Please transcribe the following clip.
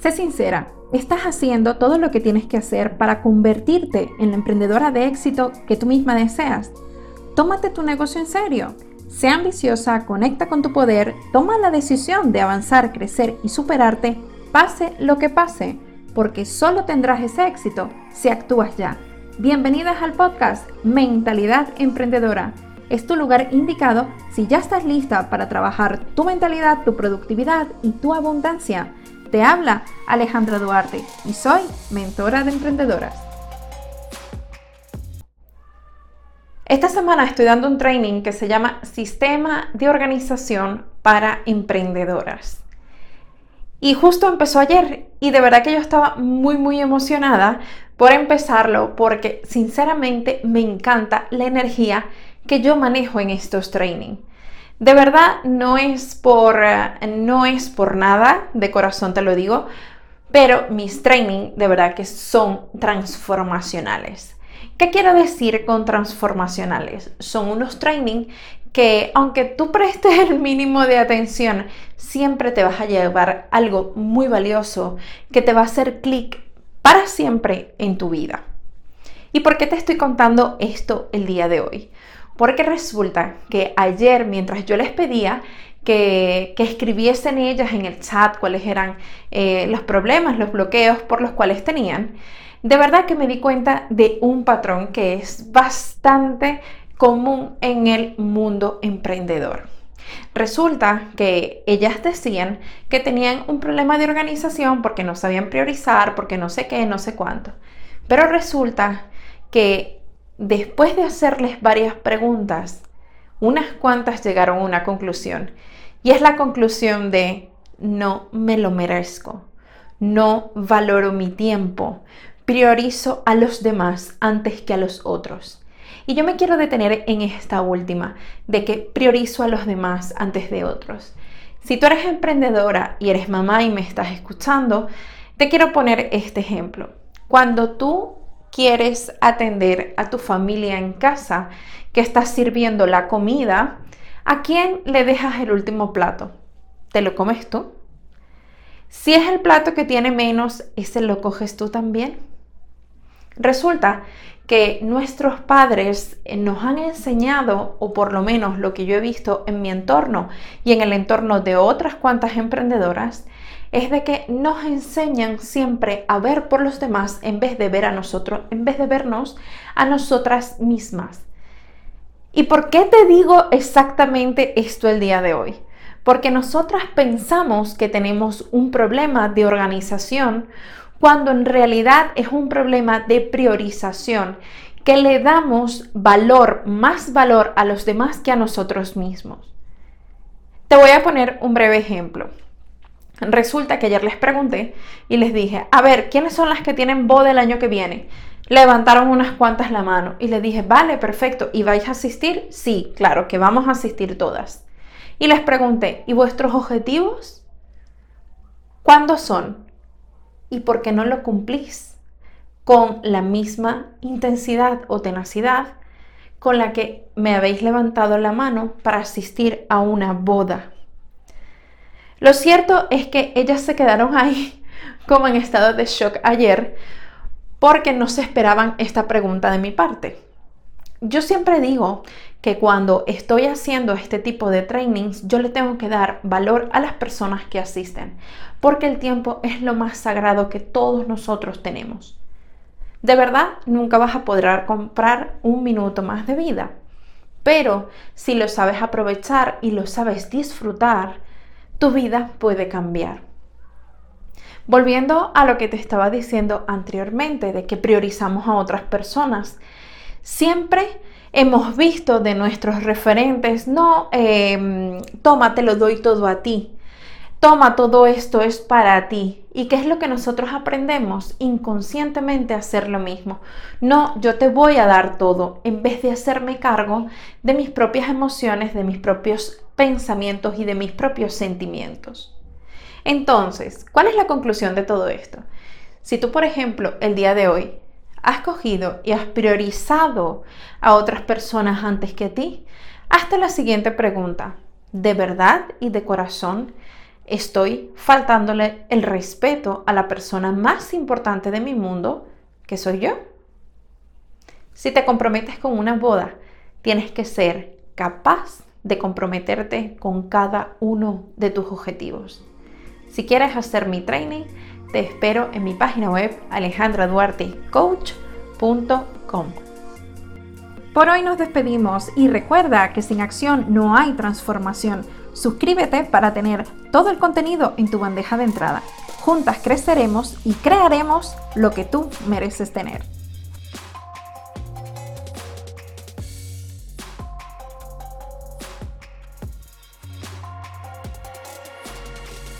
Sé sincera, ¿estás haciendo todo lo que tienes que hacer para convertirte en la emprendedora de éxito que tú misma deseas? Tómate tu negocio en serio. Sea ambiciosa, conecta con tu poder, toma la decisión de avanzar, crecer y superarte, pase lo que pase, porque solo tendrás ese éxito si actúas ya. Bienvenidas al podcast Mentalidad Emprendedora. Es tu lugar indicado si ya estás lista para trabajar tu mentalidad, tu productividad y tu abundancia. Te habla Alejandra Duarte y soy mentora de emprendedoras. Esta semana estoy dando un training que se llama Sistema de Organización para Emprendedoras. Y justo empezó ayer y de verdad que yo estaba muy muy emocionada por empezarlo porque sinceramente me encanta la energía que yo manejo en estos trainings. De verdad no es por eh, no es por nada, de corazón te lo digo, pero mis training de verdad que son transformacionales. ¿Qué quiero decir con transformacionales? Son unos training que aunque tú prestes el mínimo de atención, siempre te vas a llevar algo muy valioso que te va a hacer clic para siempre en tu vida. ¿Y por qué te estoy contando esto el día de hoy? Porque resulta que ayer, mientras yo les pedía que, escribiesen ellas en el chat cuáles eran eh, los problemas, los bloqueos por los cuales tenían, de verdad que me di cuenta de un patrón que es bastante común en el mundo emprendedor. Resulta que ellas decían que tenían un problema de organización porque no sabían priorizar, porque no sé qué, no sé cuánto. Pero resulta que después de hacerles varias preguntas, unas cuantas llegaron a una conclusión. Y es la conclusión de no me lo merezco, no valoro mi tiempo, priorizo a los demás antes que a los otros. Y yo me quiero detener en esta última, de que priorizo a los demás antes de otros. Si tú eres emprendedora y eres mamá y me estás escuchando, te quiero poner este ejemplo. Cuando tú quieres atender a tu familia en casa, que estás sirviendo la comida, ¿a quién le dejas el último plato? ¿Te lo comes tú? Si es el plato que tiene menos, ¿ese lo coges tú también? Resulta que nuestros padres nos han enseñado, o por lo menos lo que yo he visto en mi entorno y en el entorno de otras cuantas emprendedoras, es de que nos enseñan siempre a ver por los demás en vez de ver a nosotros, en vez de vernos a nosotras mismas. ¿Y por qué te digo exactamente esto el día de hoy? Porque nosotras pensamos que tenemos un problema de organización cuando en realidad es un problema de priorización, que le damos valor, más valor a los demás que a nosotros mismos. Te voy a poner un breve ejemplo. Resulta que ayer les pregunté y les dije, a ver, ¿quiénes son las que tienen boda el año que viene? Levantaron unas cuantas la mano y les dije, vale, perfecto, ¿y vais a asistir? Sí, claro, que vamos a asistir todas. Y les pregunté, ¿y vuestros objetivos? ¿Cuándo son? ¿Y por qué no lo cumplís? Con la misma intensidad o tenacidad con la que me habéis levantado la mano para asistir a una boda. Lo cierto es que ellas se quedaron ahí como en estado de shock ayer porque no se esperaban esta pregunta de mi parte. Yo siempre digo que cuando estoy haciendo este tipo de trainings, yo le tengo que dar valor a las personas que asisten, porque el tiempo es lo más sagrado que todos nosotros tenemos. De verdad, nunca vas a poder comprar un minuto más de vida, pero si lo sabes aprovechar y lo sabes disfrutar, tu vida puede cambiar. Volviendo a lo que te estaba diciendo anteriormente, de que priorizamos a otras personas, siempre hemos visto de nuestros referentes, no, eh, toma, te lo doy todo a ti, toma, todo esto es para ti. ¿Y qué es lo que nosotros aprendemos? Inconscientemente hacer lo mismo. No, yo te voy a dar todo, en vez de hacerme cargo de mis propias emociones, de mis propios pensamientos y de mis propios sentimientos. Entonces, ¿cuál es la conclusión de todo esto? Si tú, por ejemplo, el día de hoy has cogido y has priorizado a otras personas antes que a ti, hazte la siguiente pregunta. ¿De verdad y de corazón estoy faltándole el respeto a la persona más importante de mi mundo, que soy yo. Si te comprometes con una boda, tienes que ser capaz de comprometerte con cada uno de tus objetivos. Si quieres hacer mi training, te espero en mi página web alejandraduartecoach.com. Por hoy nos despedimos y recuerda que sin acción no hay transformación. Suscríbete para tener todo el contenido en tu bandeja de entrada. Juntas creceremos y crearemos lo que tú mereces tener.